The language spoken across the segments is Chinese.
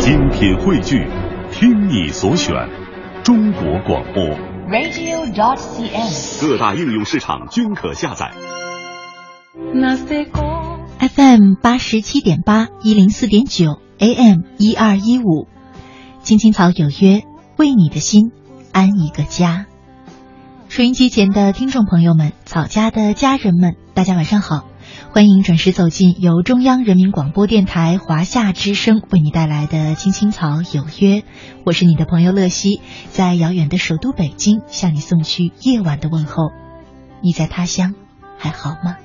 精品汇聚，听你所选，中国广播。radio.dot.cn，。各大应用市场均可下载。FM 八十七点八一零四点九 AM 一二一五，青青草有约，为你的心安一个家。收音机前的听众朋友们，草家的家人们，大家晚上好，欢迎准时走进由中央人民广播电台华夏之声为你带来的《青青草有约》，我是你的朋友乐西，在遥远的首都北京向你送去夜晚的问候。你在他乡还好吗？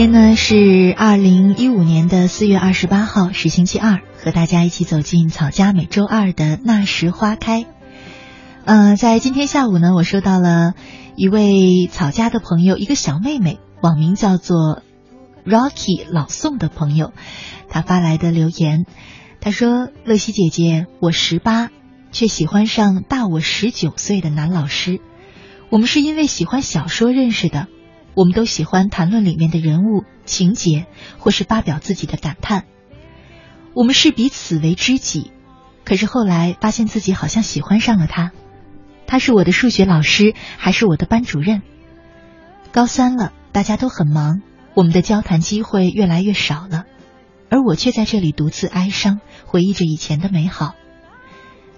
天呢是二零一五年的四月二十八号，是星期二，和大家一起走进草家每周二的那时花开。呃，在今天下午呢，我收到了一位草家的朋友，一个小妹妹，网名叫做 Rocky 老宋的朋友，他发来的留言，他说：“乐西姐姐，我十八，却喜欢上大我十九岁的男老师，我们是因为喜欢小说认识的。”我们都喜欢谈论里面的人物、情节，或是发表自己的感叹。我们视彼此为知己，可是后来发现自己好像喜欢上了他。他是我的数学老师，还是我的班主任。高三了，大家都很忙，我们的交谈机会越来越少了，而我却在这里独自哀伤，回忆着以前的美好。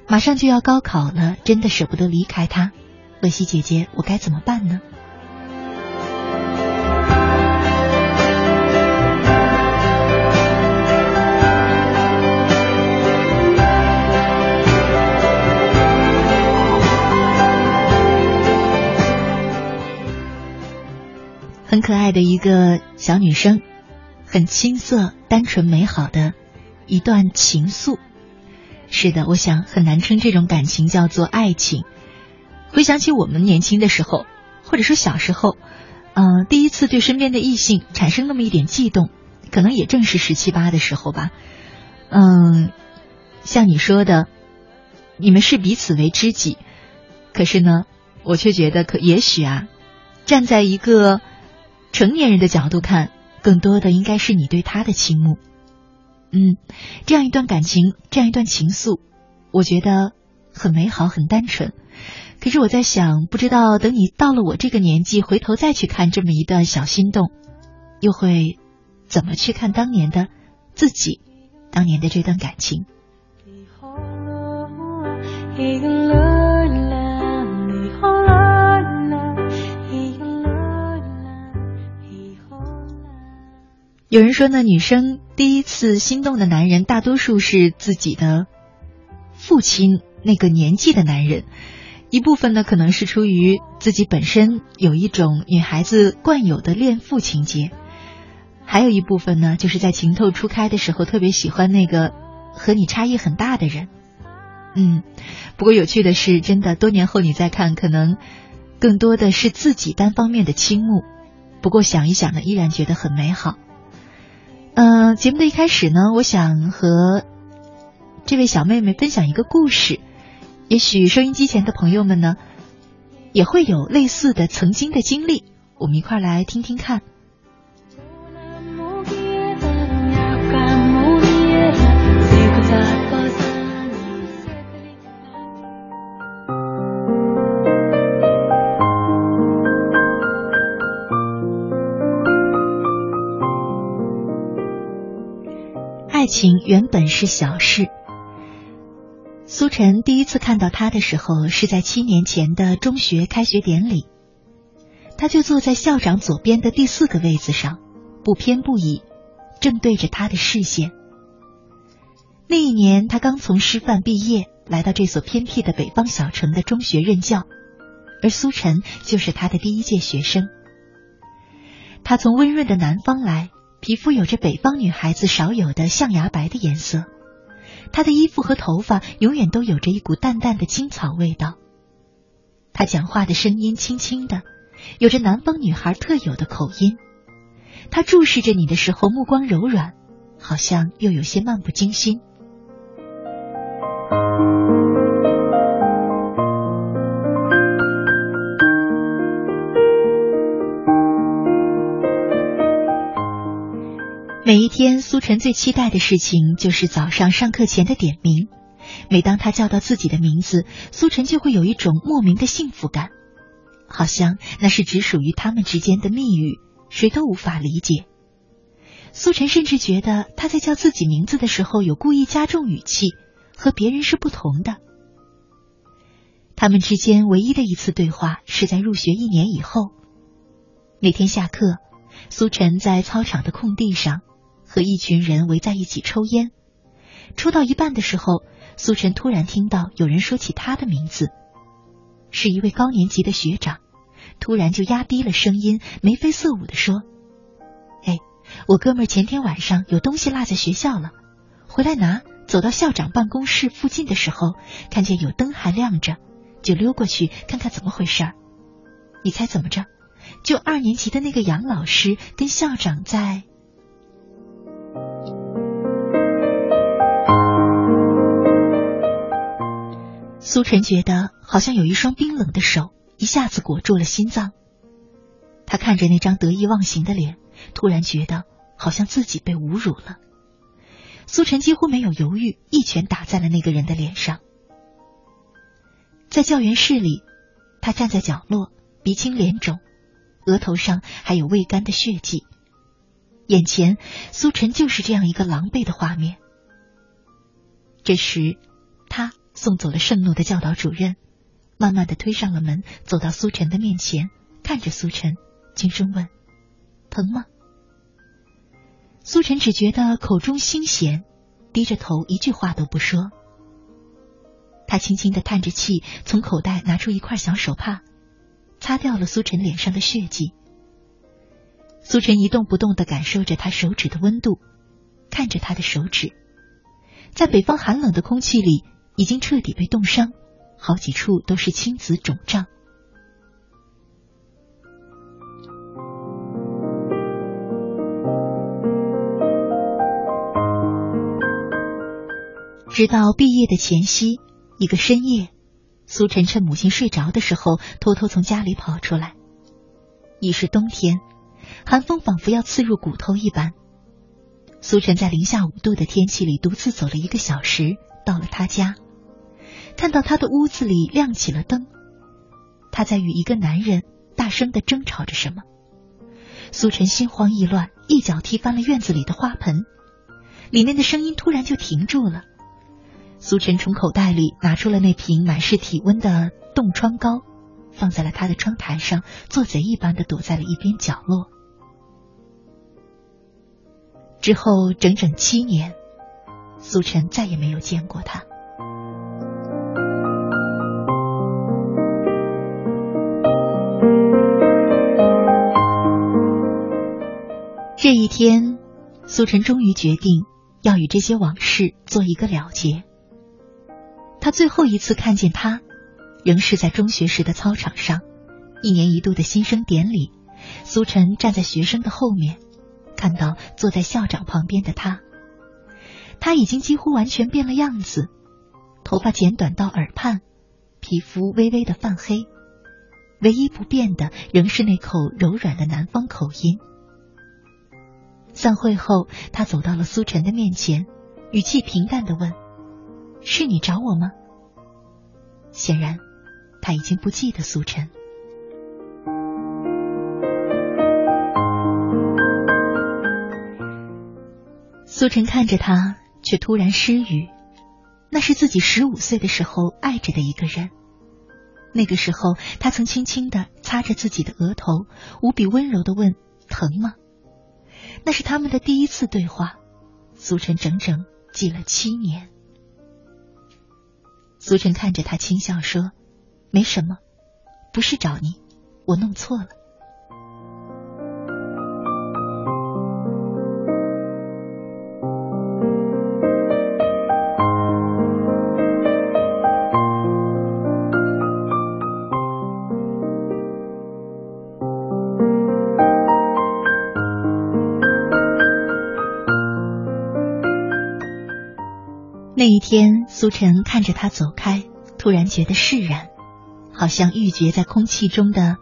马上就要高考了，真的舍不得离开他。乐西姐姐，我该怎么办呢？很可爱的一个小女生，很青涩、单纯、美好的一段情愫。是的，我想很难称这种感情叫做爱情。回想起我们年轻的时候，或者说小时候，嗯、第一次对身边的异性产生那么一点悸动，可能也正是十七八的时候吧。嗯，像你说的，你们视彼此为知己，可是呢，我却觉得可也许啊，站在一个。成年人的角度看，更多的应该是你对他的倾慕。嗯，这样一段感情，这样一段情愫，我觉得很美好，很单纯。可是我在想，不知道等你到了我这个年纪，回头再去看这么一段小心动，又会怎么去看当年的自己，当年的这段感情？有人说呢，女生第一次心动的男人，大多数是自己的父亲那个年纪的男人。一部分呢，可能是出于自己本身有一种女孩子惯有的恋父情节；还有一部分呢，就是在情窦初开的时候，特别喜欢那个和你差异很大的人。嗯，不过有趣的是，真的多年后你再看，可能更多的是自己单方面的倾慕。不过想一想呢，依然觉得很美好。嗯、节目的一开始呢，我想和这位小妹妹分享一个故事。也许收音机前的朋友们呢，也会有类似的曾经的经历，我们一块来听听看。情原本是小事。苏晨第一次看到他的时候，是在七年前的中学开学典礼。他就坐在校长左边的第四个位子上，不偏不倚，正对着他的视线。那一年，他刚从师范毕业，来到这所偏僻的北方小城的中学任教，而苏晨就是他的第一届学生。他从温润的南方来，皮肤有着北方女孩子少有的象牙白的颜色。她的衣服和头发永远都有着一股淡淡的青草味道。她讲话的声音轻轻的，有着南方女孩特有的口音。她注视着你的时候，目光柔软，好像又有些漫不经心。晨最期待的事情就是早上上课前的点名。每当他叫到自己的名字，苏晨就会有一种莫名的幸福感，好像那是只属于他们之间的密语，谁都无法理解。苏晨甚至觉得他在叫自己名字的时候有故意加重语气，和别人是不同的。他们之间唯一的一次对话是在入学一年以后，那天下课，苏晨在操场的空地上和一群人围在一起抽烟，抽到一半的时候。苏晨突然听到有人说起他的名字，是一位高年级的学长，突然就压低了声音，眉飞色舞的说：“哎，我哥们前天晚上有东西落在学校了，回来拿。走到校长办公室附近的时候，看见有灯还亮着，就溜过去看看怎么回事儿。你猜怎么着？就二年级的那个杨老师跟校长在。”苏晨觉得好像有一双冰冷的手一下子裹住了心脏。他看着那张得意忘形的脸，突然觉得好像自己被侮辱了。苏晨几乎没有犹豫，一拳打在了那个人的脸上。在教员室里，他站在角落，鼻青脸肿，额头上还有未干的血迹。眼前，苏晨就是这样一个狼狈的画面。这时，送走了盛怒的教导主任，慢慢的推上了门，走到苏晨的面前，看着苏晨，轻声问：“疼吗？”苏晨只觉得口中腥咸，低着头一句话都不说。他轻轻的叹着气，从口袋拿出一块小手帕，擦掉了苏晨脸上的血迹。苏晨一动不动的感受着他手指的温度，看着他的手指，在北方寒冷的空气里。已经彻底被冻伤，好几处都是青紫肿胀。直到毕业的前夕，一个深夜，苏晨趁母亲睡着的时候，偷偷从家里跑出来。已是冬天，寒风仿佛要刺入骨头一般。苏晨在零下五度的天气里独自走了一个小时，到了他家。看到他的屋子里亮起了灯，他在与一个男人大声的争吵着什么。苏晨心慌意乱，一脚踢翻了院子里的花盆，里面的声音突然就停住了。苏晨从口袋里拿出了那瓶满是体温的冻疮膏，放在了他的窗台上，做贼一般的躲在了一边角落。之后整整七年，苏晨再也没有见过他。这一天，苏晨终于决定要与这些往事做一个了结。他最后一次看见他，仍是在中学时的操场上，一年一度的新生典礼。苏晨站在学生的后面，看到坐在校长旁边的他，他已经几乎完全变了样子，头发剪短到耳畔，皮肤微微的泛黑，唯一不变的仍是那口柔软的南方口音。散会后，他走到了苏晨的面前，语气平淡的问：“是你找我吗？”显然，他已经不记得苏晨。苏晨看着他，却突然失语。那是自己十五岁的时候爱着的一个人。那个时候，他曾轻轻地擦着自己的额头，无比温柔地问：“疼吗？”那是他们的第一次对话，苏晨整整记了七年。苏晨看着他轻笑说：“没什么，不是找你，我弄错了。”天，苏晨看着他走开，突然觉得释然，好像郁结在空气中的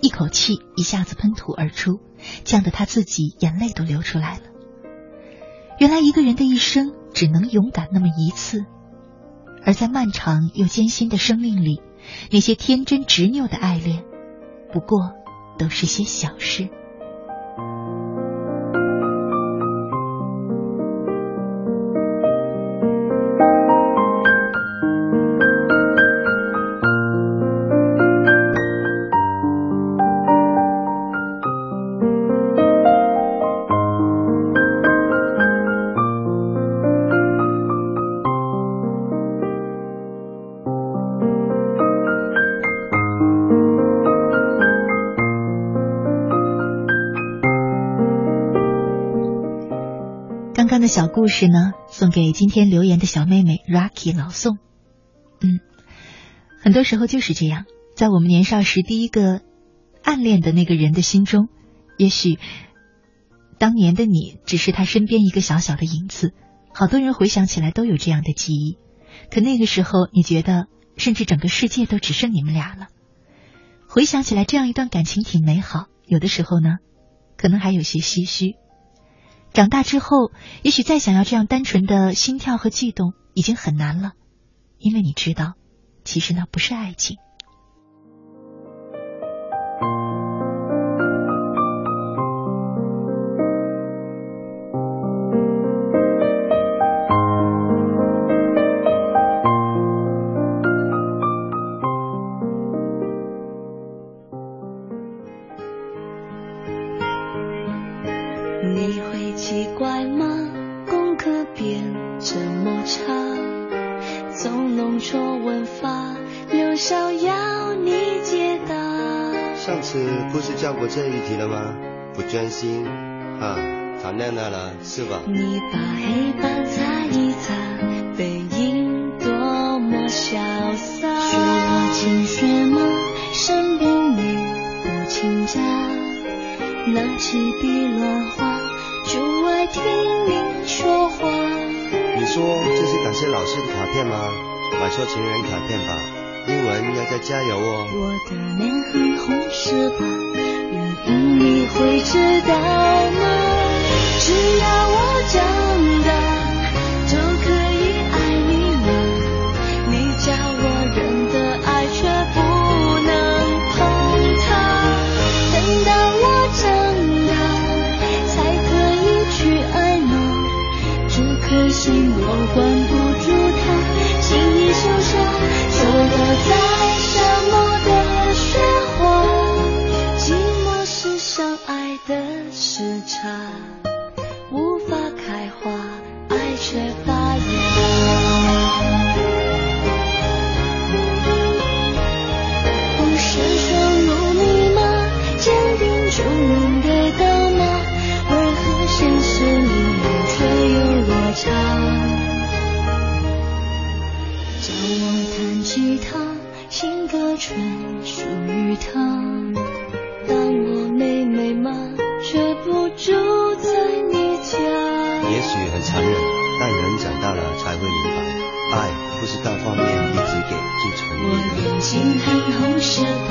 一口气一下子喷吐而出，呛得他自己眼泪都流出来了。原来一个人的一生只能勇敢那么一次，而在漫长又艰辛的生命里，那些天真执拗的爱恋，不过都是些小事。故事呢，送给今天留言的小妹妹 Rocky 老宋。嗯，很多时候就是这样，在我们年少时第一个暗恋的那个人的心中，也许当年的你只是他身边一个小小的影子。好多人回想起来都有这样的记忆，可那个时候你觉得，甚至整个世界都只剩你们俩了。回想起来，这样一段感情挺美好，有的时候呢，可能还有些唏嘘。长大之后，也许再想要这样单纯的心跳和悸动，已经很难了，因为你知道，其实那不是爱情。专心啊，谈恋爱了是吧？你把黑板擦一擦，背影多么潇洒。学我勤学吗？身边没有亲家，拿起笔乱画，就爱听你说话。你说这是感谢老师的卡片吗？买错情人卡片吧，英文要再加油哦。我的脸很红是吧？会知道吗？只要我长大，就可以爱你了。你叫我忍的爱，却不能碰它。等到我长大，才可以去爱吗？这颗心我情歌专属于他。当我妹妹吗？却不住在你家。也许很残忍，但人长大了才会明白，爱不是单方面一直给就成立。我眼睛很红是吧？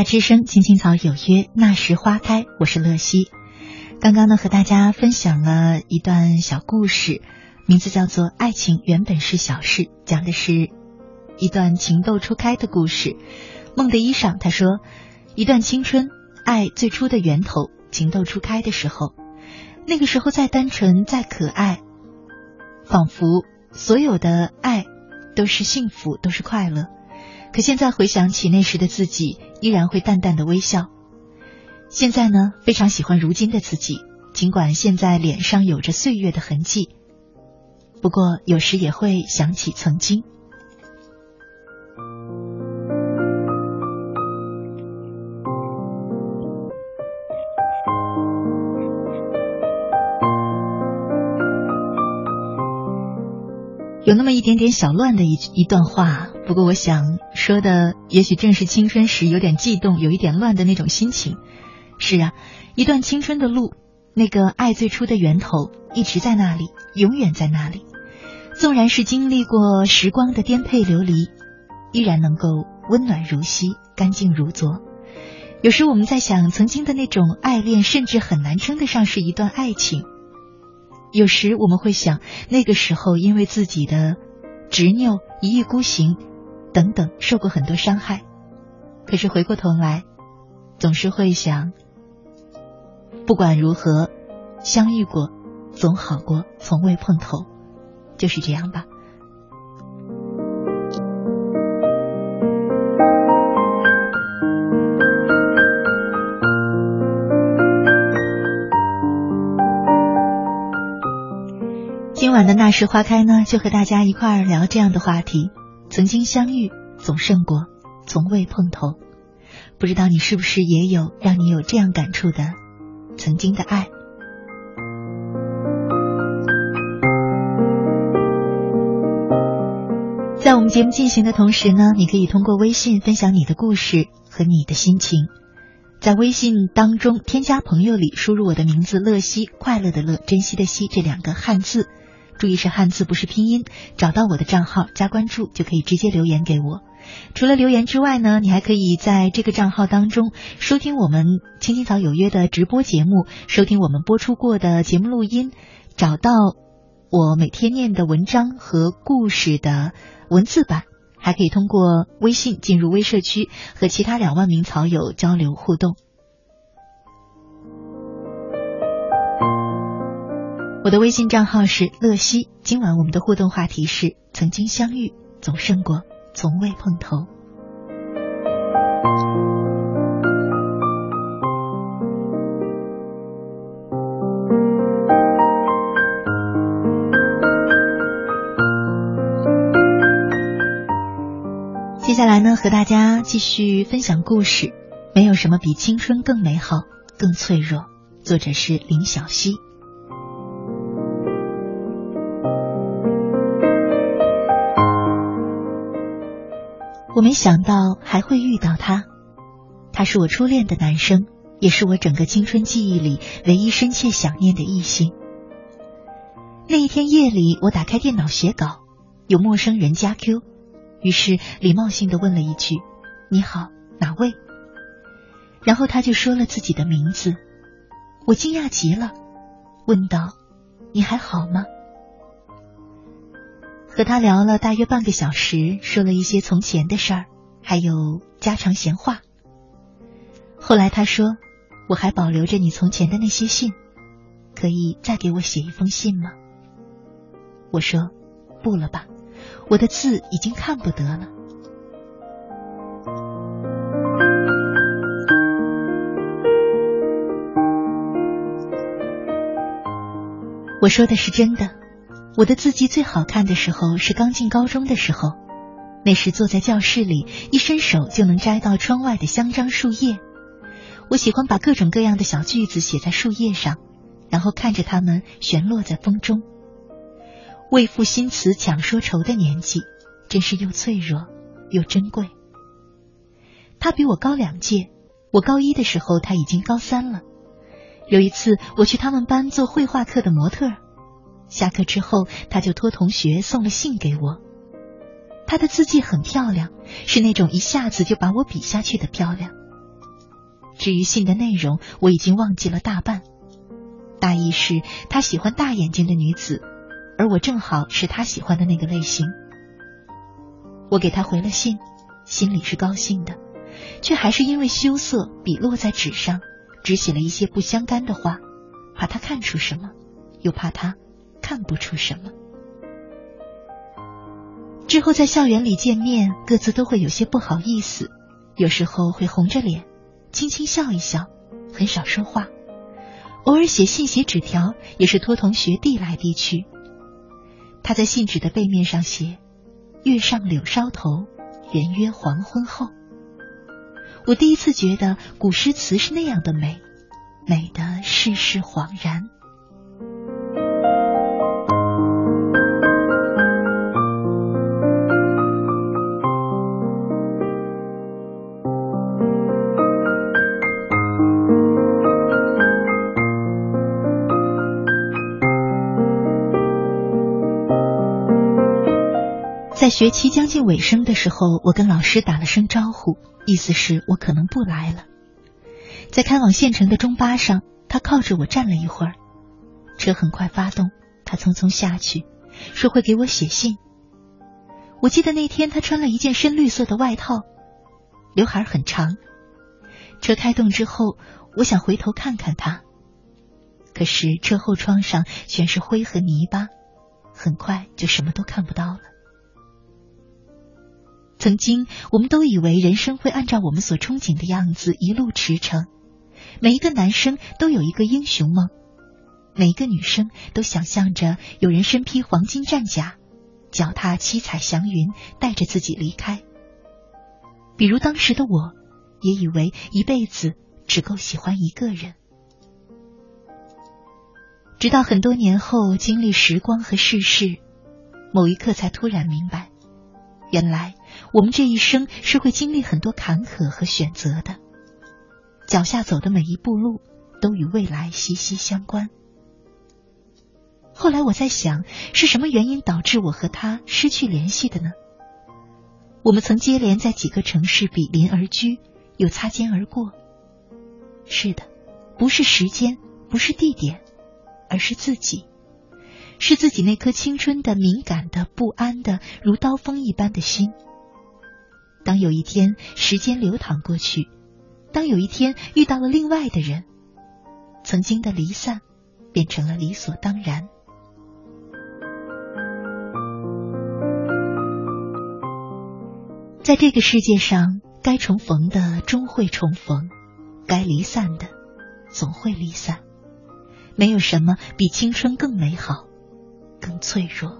夏之声，青青草有约，那时花开。我是乐西。刚刚呢，和大家分享了一段小故事，名字叫做《爱情原本是小事》，讲的是一段情窦初开的故事。梦的衣裳他说，一段青春，爱最初的源头，情窦初开的时候，那个时候再单纯，再可爱，仿佛所有的爱都是幸福，都是快乐。可现在回想起那时的自己，依然会淡淡的微笑。现在呢，非常喜欢如今的自己，尽管现在脸上有着岁月的痕迹，不过有时也会想起曾经。有那么一点点小乱的一一段话，不过我想说的也许正是青春时有点悸动、有一点乱的那种心情。是啊，一段青春的路，那个爱最初的源头一直在那里，永远在那里。纵然是经历过时光的颠沛流离，依然能够温暖如昔，干净如昨。有时我们在想，曾经的那种爱恋，甚至很难称得上是一段爱情。有时我们会想，那个时候因为自己的执拗、一意孤行等等，受过很多伤害。可是回过头来，总是会想，不管如何，相遇过总好过从未碰头，就是这样吧。今晚的那时花开呢，就和大家一块儿聊这样的话题：曾经相遇总胜过从未碰头。不知道你是不是也有让你有这样感触的曾经的爱？在我们节目进行的同时呢，你可以通过微信分享你的故事和你的心情。在微信当中添加朋友里输入我的名字“乐西”，快乐的乐，珍惜的惜这两个汉字。注意是汉字，不是拼音。找到我的账号加关注，就可以直接留言给我。除了留言之外呢，你还可以在这个账号当中收听我们《青青草有约》的直播节目，收听我们播出过的节目录音，找到我每天念的文章和故事的文字版，还可以通过微信进入微社区和其他两万名草友交流互动。我的微信账号是乐西，今晚我们的互动话题是：曾经相遇总胜过从未碰头。接下来呢，和大家继续分享故事。没有什么比青春更美好、更脆弱。作者是林小溪。我没想到还会遇到他，他是我初恋的男生，也是我整个青春记忆里唯一深切想念的异性。那一天夜里，我打开电脑写稿，有陌生人加 Q，于是礼貌性的问了一句：“你好，哪位？”然后他就说了自己的名字，我惊讶极了，问道：“你还好吗？”和他聊了大约半个小时，说了一些从前的事儿，还有家常闲话。后来他说：“我还保留着你从前的那些信，可以再给我写一封信吗？”我说：“不了吧，我的字已经看不得了。”我说的是真的。我的字迹最好看的时候是刚进高中的时候，那时坐在教室里，一伸手就能摘到窗外的香樟树叶。我喜欢把各种各样的小句子写在树叶上，然后看着它们旋落在风中。为赋新词强说愁的年纪，真是又脆弱又珍贵。他比我高两届，我高一的时候他已经高三了。有一次我去他们班做绘画课的模特。下课之后，他就托同学送了信给我。他的字迹很漂亮，是那种一下子就把我比下去的漂亮。至于信的内容，我已经忘记了大半。大意是他喜欢大眼睛的女子，而我正好是他喜欢的那个类型。我给他回了信，心里是高兴的，却还是因为羞涩，笔落在纸上，只写了一些不相干的话，怕他看出什么，又怕他。看不出什么。之后在校园里见面，各自都会有些不好意思，有时候会红着脸，轻轻笑一笑，很少说话。偶尔写信、写纸条，也是托同学递来递去。他在信纸的背面上写：“月上柳梢头，圆约黄昏后。”我第一次觉得古诗词是那样的美，美的世事恍然。在学期将近尾声的时候，我跟老师打了声招呼，意思是我可能不来了。在开往县城的中巴上，他靠着我站了一会儿，车很快发动，他匆匆下去，说会给我写信。我记得那天他穿了一件深绿色的外套，刘海很长。车开动之后，我想回头看看他，可是车后窗上全是灰和泥巴，很快就什么都看不到了。曾经，我们都以为人生会按照我们所憧憬的样子一路驰骋。每一个男生都有一个英雄梦，每一个女生都想象着有人身披黄金战甲，脚踏七彩祥云，带着自己离开。比如当时的我，也以为一辈子只够喜欢一个人。直到很多年后，经历时光和世事，某一刻才突然明白，原来。我们这一生是会经历很多坎坷和选择的，脚下走的每一步路都与未来息息相关。后来我在想，是什么原因导致我和他失去联系的呢？我们曾接连在几个城市比邻而居，又擦肩而过。是的，不是时间，不是地点，而是自己，是自己那颗青春的、敏感的、不安的、如刀锋一般的心。当有一天时间流淌过去，当有一天遇到了另外的人，曾经的离散变成了理所当然。在这个世界上，该重逢的终会重逢，该离散的总会离散。没有什么比青春更美好，更脆弱。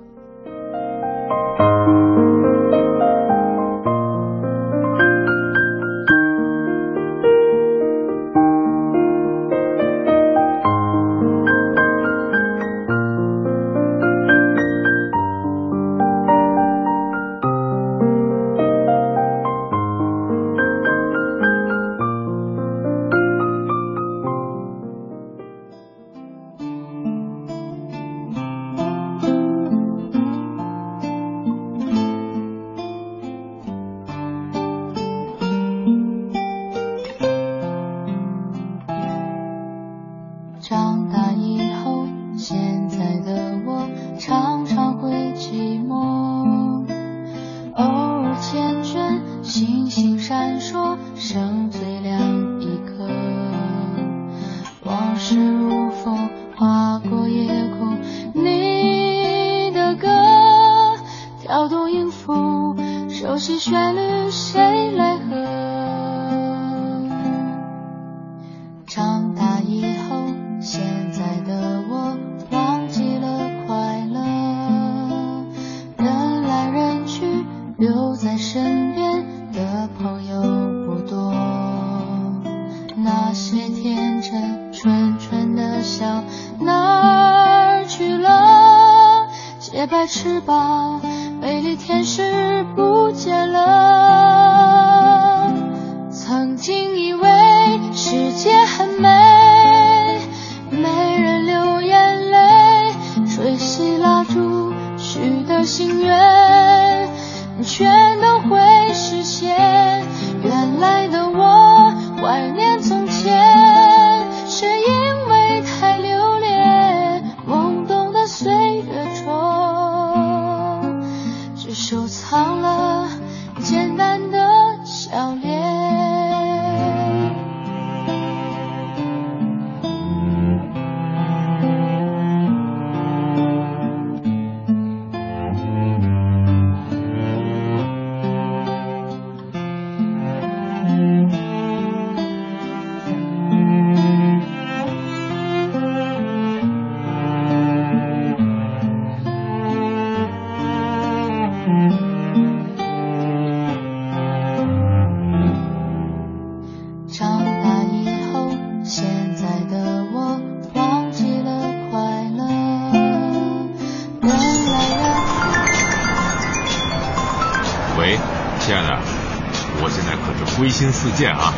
自荐啊！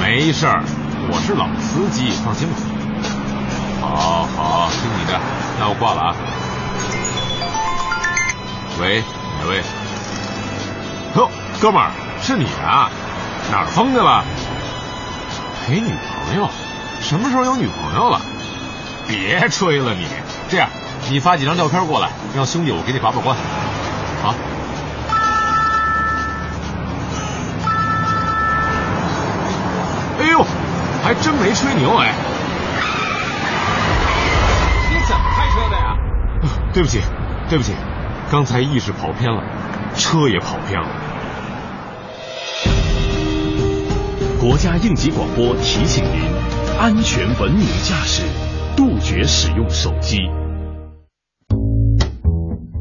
没事儿，我是老司机，放心吧。好好，听你的，那我挂了啊。喂，哪位？哟，哥们儿，是你啊？哪儿疯去了？陪女朋友？什么时候有女朋友了？别吹了你！这样，你发几张照片过来，让兄弟我给你把把关。啊？哎呦，还真没吹牛哎！你怎么开车的呀？对不起，对不起，刚才意识跑偏了，车也跑偏了。国家应急广播提醒您：安全文明驾驶，杜绝使用手机。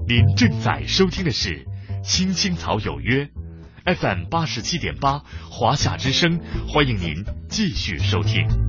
您正在收听的是《青青草有约》FM 八十七点八，华夏之声，欢迎您继续收听。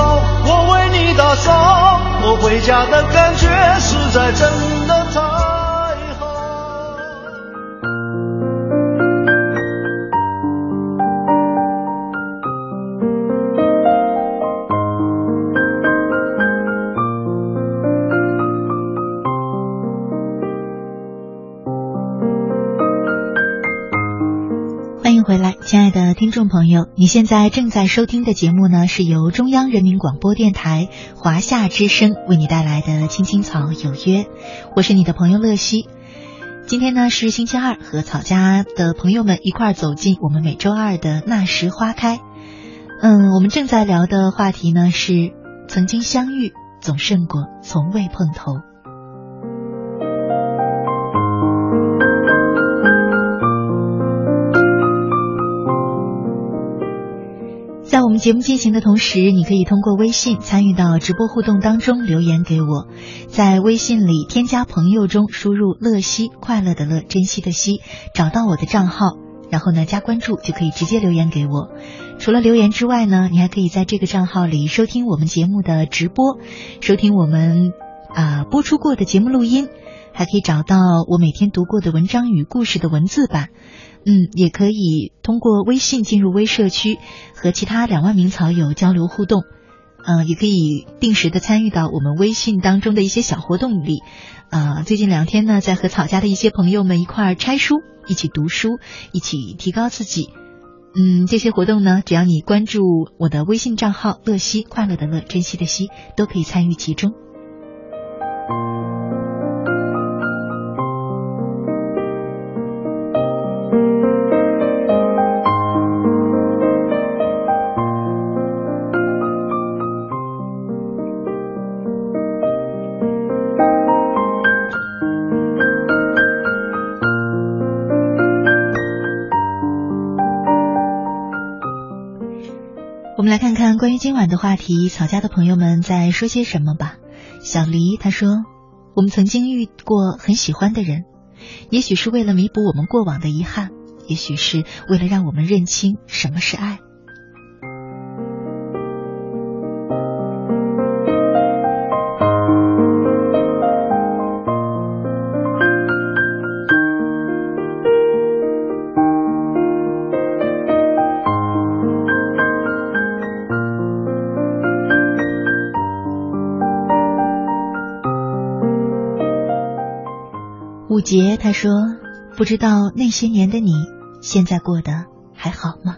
我为你打扫，我回家的感觉实在真众朋友，你现在正在收听的节目呢，是由中央人民广播电台华夏之声为你带来的《青青草有约》，我是你的朋友乐西。今天呢是星期二，和草家的朋友们一块儿走进我们每周二的那时花开。嗯，我们正在聊的话题呢是曾经相遇总胜过从未碰头。节目进行的同时，你可以通过微信参与到直播互动当中留言给我，在微信里添加朋友中输入“乐西”快乐的乐，珍惜的惜，找到我的账号，然后呢加关注就可以直接留言给我。除了留言之外呢，你还可以在这个账号里收听我们节目的直播，收听我们啊播出过的节目录音，还可以找到我每天读过的文章与故事的文字版。嗯，也可以通过微信进入微社区，和其他两万名草友交流互动。嗯，也可以定时的参与到我们微信当中的一些小活动里。啊，最近两天呢，在和草家的一些朋友们一块儿拆书，一起读书，一起提高自己。嗯，这些活动呢，只要你关注我的微信账号“乐西”，快乐的乐，珍惜的惜，都可以参与其中。我们来看看关于今晚的话题，草家的朋友们在说些什么吧。小黎他说：“我们曾经遇过很喜欢的人，也许是为了弥补我们过往的遗憾，也许是为了让我们认清什么是爱。”杰他说：“不知道那些年的你，现在过得还好吗？”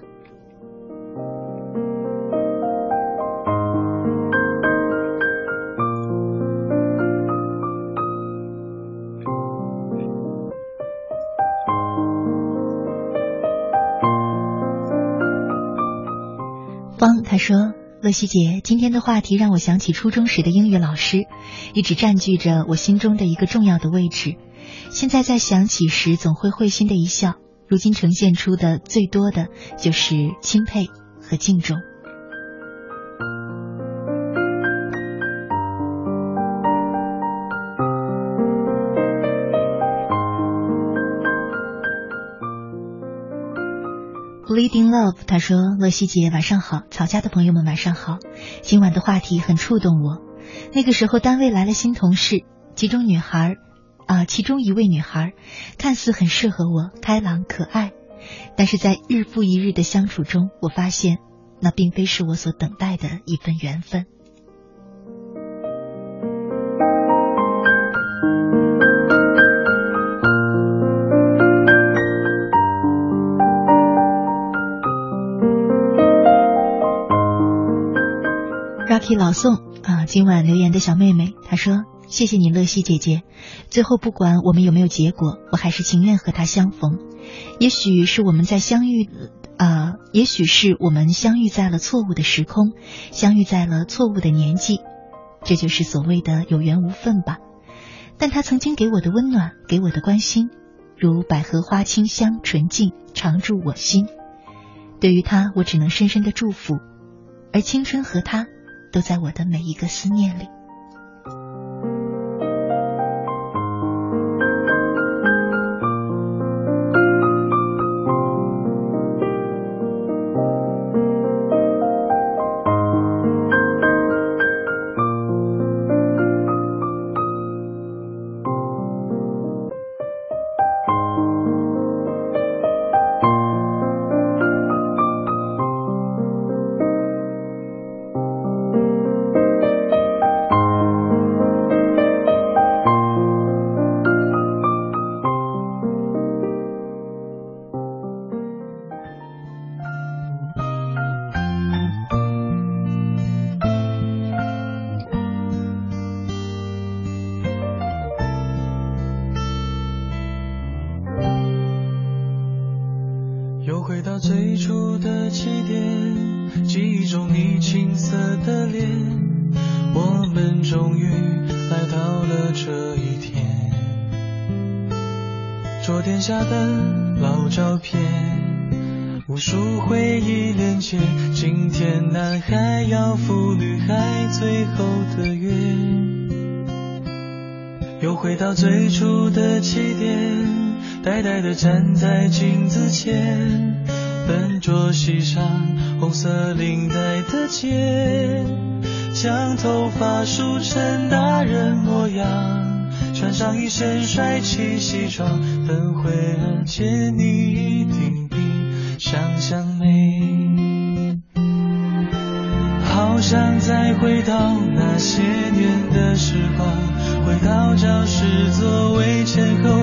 方他说：“乐西姐，今天的话题让我想起初中时的英语老师，一直占据着我心中的一个重要的位置。现在在想起时，总会会心的一笑。如今呈现出的最多的就是钦佩和敬重。”Bleeding Love，他说：“乐西姐晚上好，曹家的朋友们晚上好。今晚的话题很触动我。那个时候单位来了新同事，其中女孩，啊，其中一位女孩，看似很适合我，开朗可爱，但是在日复一日的相处中，我发现那并非是我所等待的一份缘分。” Rocky 老宋啊，今晚留言的小妹妹，她说：“谢谢你，乐西姐姐。最后不管我们有没有结果，我还是情愿和他相逢。也许是我们在相遇，啊，也许是我们相遇在了错误的时空，相遇在了错误的年纪，这就是所谓的有缘无分吧。但他曾经给我的温暖，给我的关心，如百合花清香纯净，常驻我心。对于他，我只能深深的祝福。而青春和他。”都在我的每一个思念里。到最初的起点。呆呆地站在镜子前，笨拙系上红色领带的结，将头发梳成大人模样，穿上一身帅气西装，等会儿见你一定比想象美。好想再回到那些年的时光，到教室座位前后，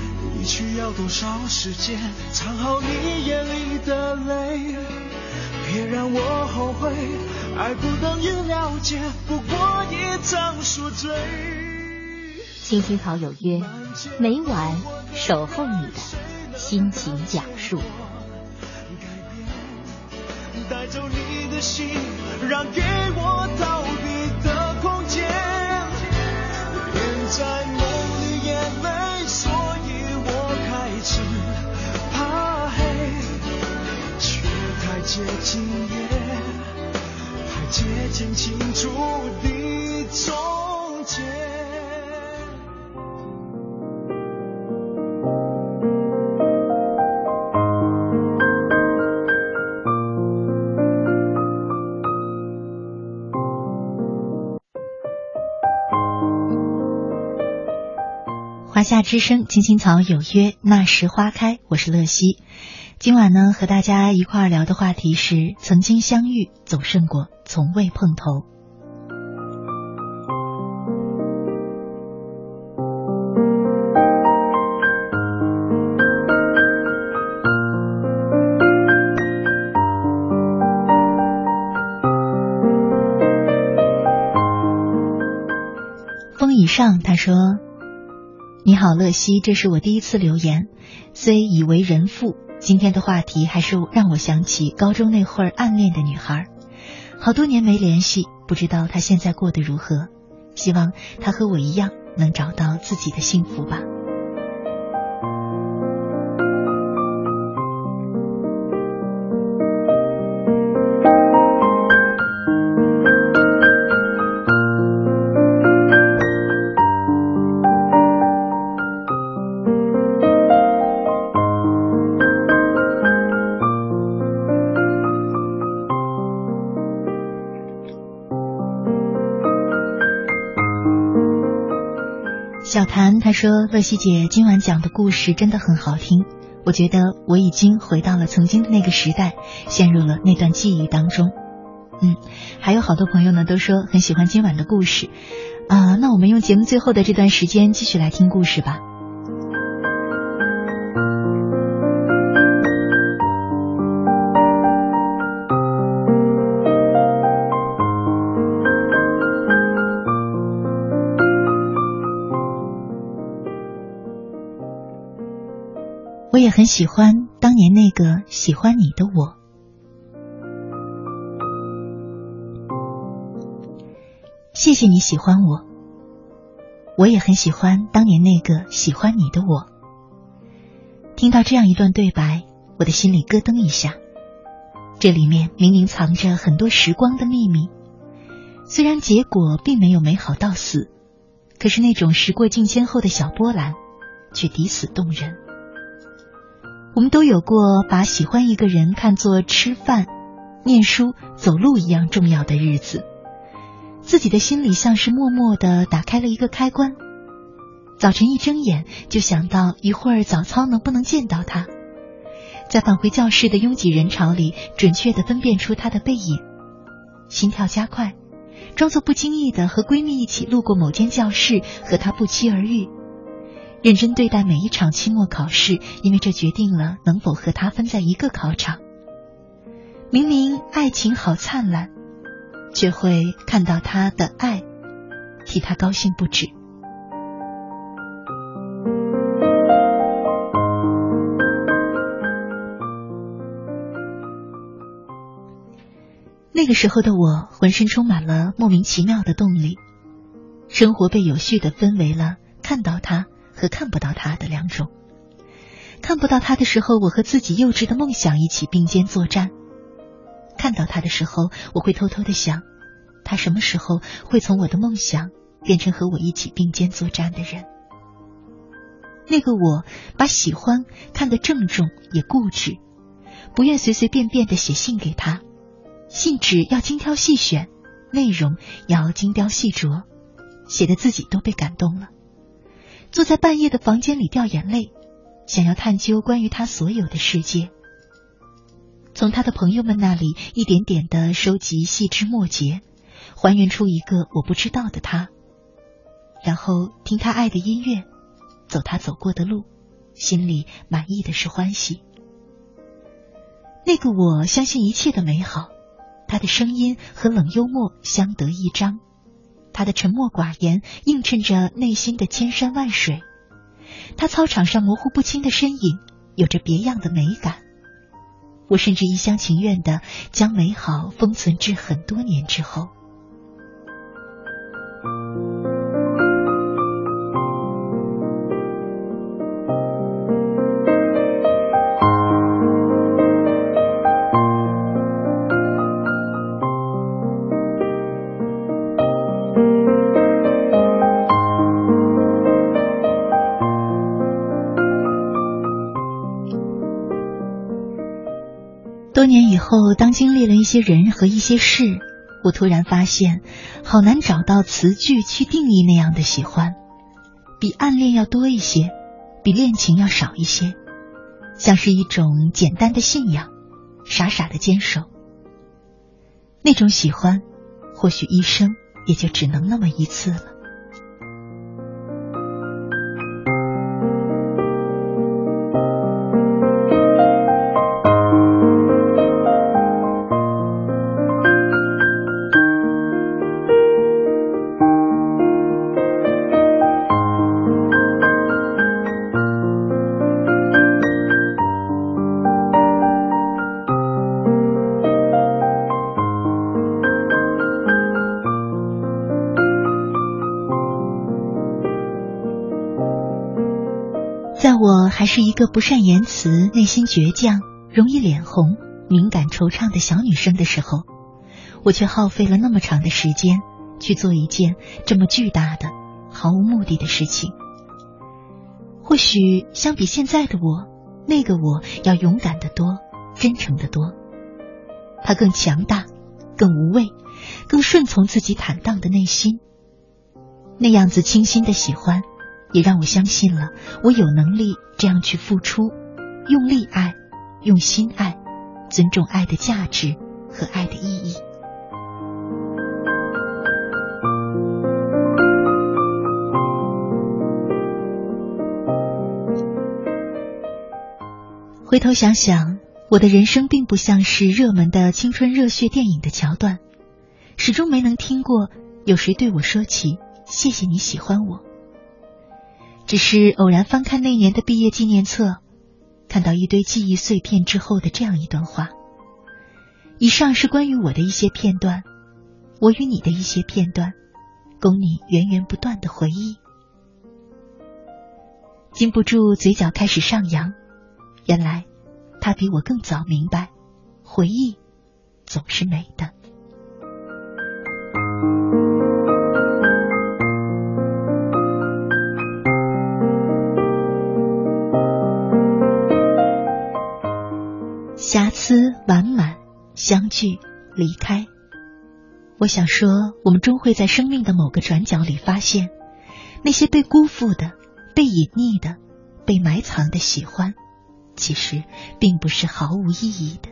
你需要多少时间藏好你眼里的泪？别让我后悔，爱不等于了解，不过一场宿醉。青青草有约，每晚守候你的心情讲述。带走你的心，让给我逃接近夜，太接近清楚的从前。华夏之声，青青草有约，那时花开。我是乐西，今晚呢和大家一块儿聊的话题是：曾经相遇总胜过从未碰头。风以上，他说。你好，乐西，这是我第一次留言。虽已为人父，今天的话题还是让我想起高中那会儿暗恋的女孩。好多年没联系，不知道她现在过得如何。希望她和我一样，能找到自己的幸福吧。他说：“乐西姐今晚讲的故事真的很好听，我觉得我已经回到了曾经的那个时代，陷入了那段记忆当中。”嗯，还有好多朋友呢都说很喜欢今晚的故事，啊，那我们用节目最后的这段时间继续来听故事吧。喜欢当年那个喜欢你的我。谢谢你喜欢我，我也很喜欢当年那个喜欢你的我。听到这样一段对白，我的心里咯噔一下。这里面明明藏着很多时光的秘密，虽然结果并没有美好到死，可是那种时过境迁后的小波澜，却抵死动人。我们都有过把喜欢一个人看作吃饭、念书、走路一样重要的日子，自己的心里像是默默的打开了一个开关。早晨一睁眼就想到一会儿早操能不能见到他，在返回教室的拥挤人潮里准确的分辨出他的背影，心跳加快，装作不经意的和闺蜜一起路过某间教室和他不期而遇。认真对待每一场期末考试，因为这决定了能否和他分在一个考场。明明爱情好灿烂，却会看到他的爱，替他高兴不止。那个时候的我，浑身充满了莫名其妙的动力，生活被有序的分为了看到他和看不到他的两种。看不到他的时候，我和自己幼稚的梦想一起并肩作战；看到他的时候，我会偷偷的想，他什么时候会从我的梦想变成和我一起并肩作战的人？那个我把喜欢看得郑重也固执，不愿随随便便的写信给他。信纸要精挑细选，内容要精雕细琢，写的自己都被感动了。坐在半夜的房间里掉眼泪，想要探究关于他所有的世界，从他的朋友们那里一点点的收集细枝末节，还原出一个我不知道的他，然后听他爱的音乐，走他走过的路，心里满意的是欢喜。那个我相信一切的美好。他的声音和冷幽默相得益彰，他的沉默寡言映衬着内心的千山万水，他操场上模糊不清的身影有着别样的美感。我甚至一厢情愿的将美好封存至很多年之后。多年以后，当经历了一些人和一些事，我突然发现，好难找到词句去定义那样的喜欢，比暗恋要多一些，比恋情要少一些，像是一种简单的信仰，傻傻的坚守。那种喜欢，或许一生也就只能那么一次了。还是一个不善言辞、内心倔强、容易脸红、敏感惆怅的小女生的时候，我却耗费了那么长的时间去做一件这么巨大的、毫无目的的事情。或许相比现在的我，那个我要勇敢的多，真诚的多。他更强大，更无畏，更顺从自己坦荡的内心。那样子清新的喜欢。也让我相信了，我有能力这样去付出，用力爱，用心爱，尊重爱的价值和爱的意义。回头想想，我的人生并不像是热门的青春热血电影的桥段，始终没能听过有谁对我说起“谢谢你喜欢我”。只是偶然翻看那年的毕业纪念册，看到一堆记忆碎片之后的这样一段话。以上是关于我的一些片段，我与你的一些片段，供你源源不断的回忆。禁不住嘴角开始上扬，原来他比我更早明白，回忆总是美的。瑕疵完满，相聚，离开。我想说，我们终会在生命的某个转角里发现，那些被辜负的、被隐匿的、被埋藏的喜欢，其实并不是毫无意义的。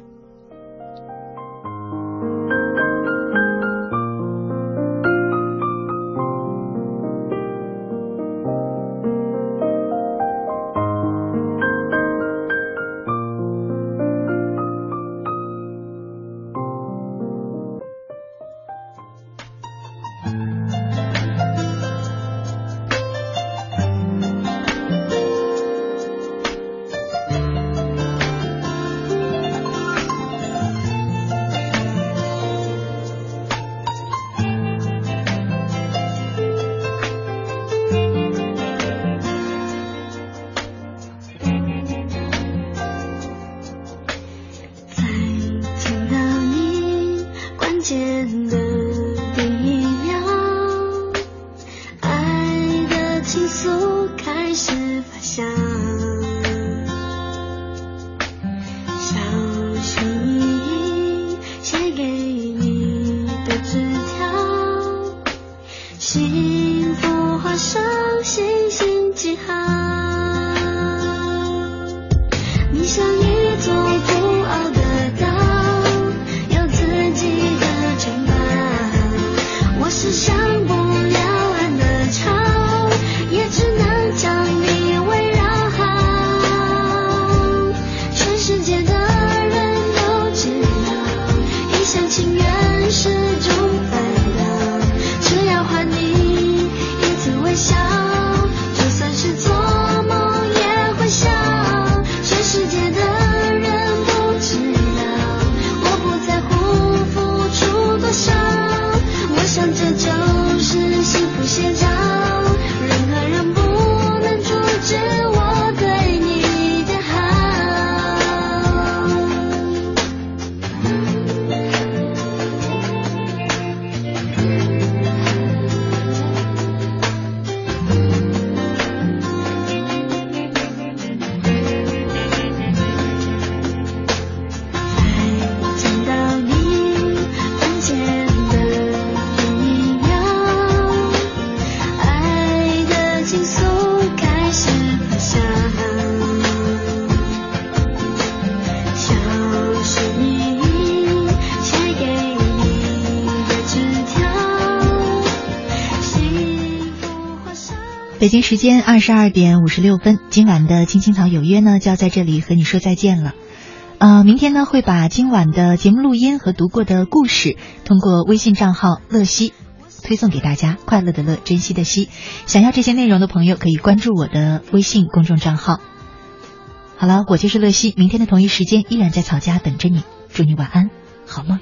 京时间二十二点五十六分，今晚的青青草有约呢，就要在这里和你说再见了。呃，明天呢会把今晚的节目录音和读过的故事，通过微信账号乐西推送给大家。快乐的乐，珍惜的惜。想要这些内容的朋友，可以关注我的微信公众账号。好了，我就是乐西，明天的同一时间依然在草家等着你。祝你晚安，好梦。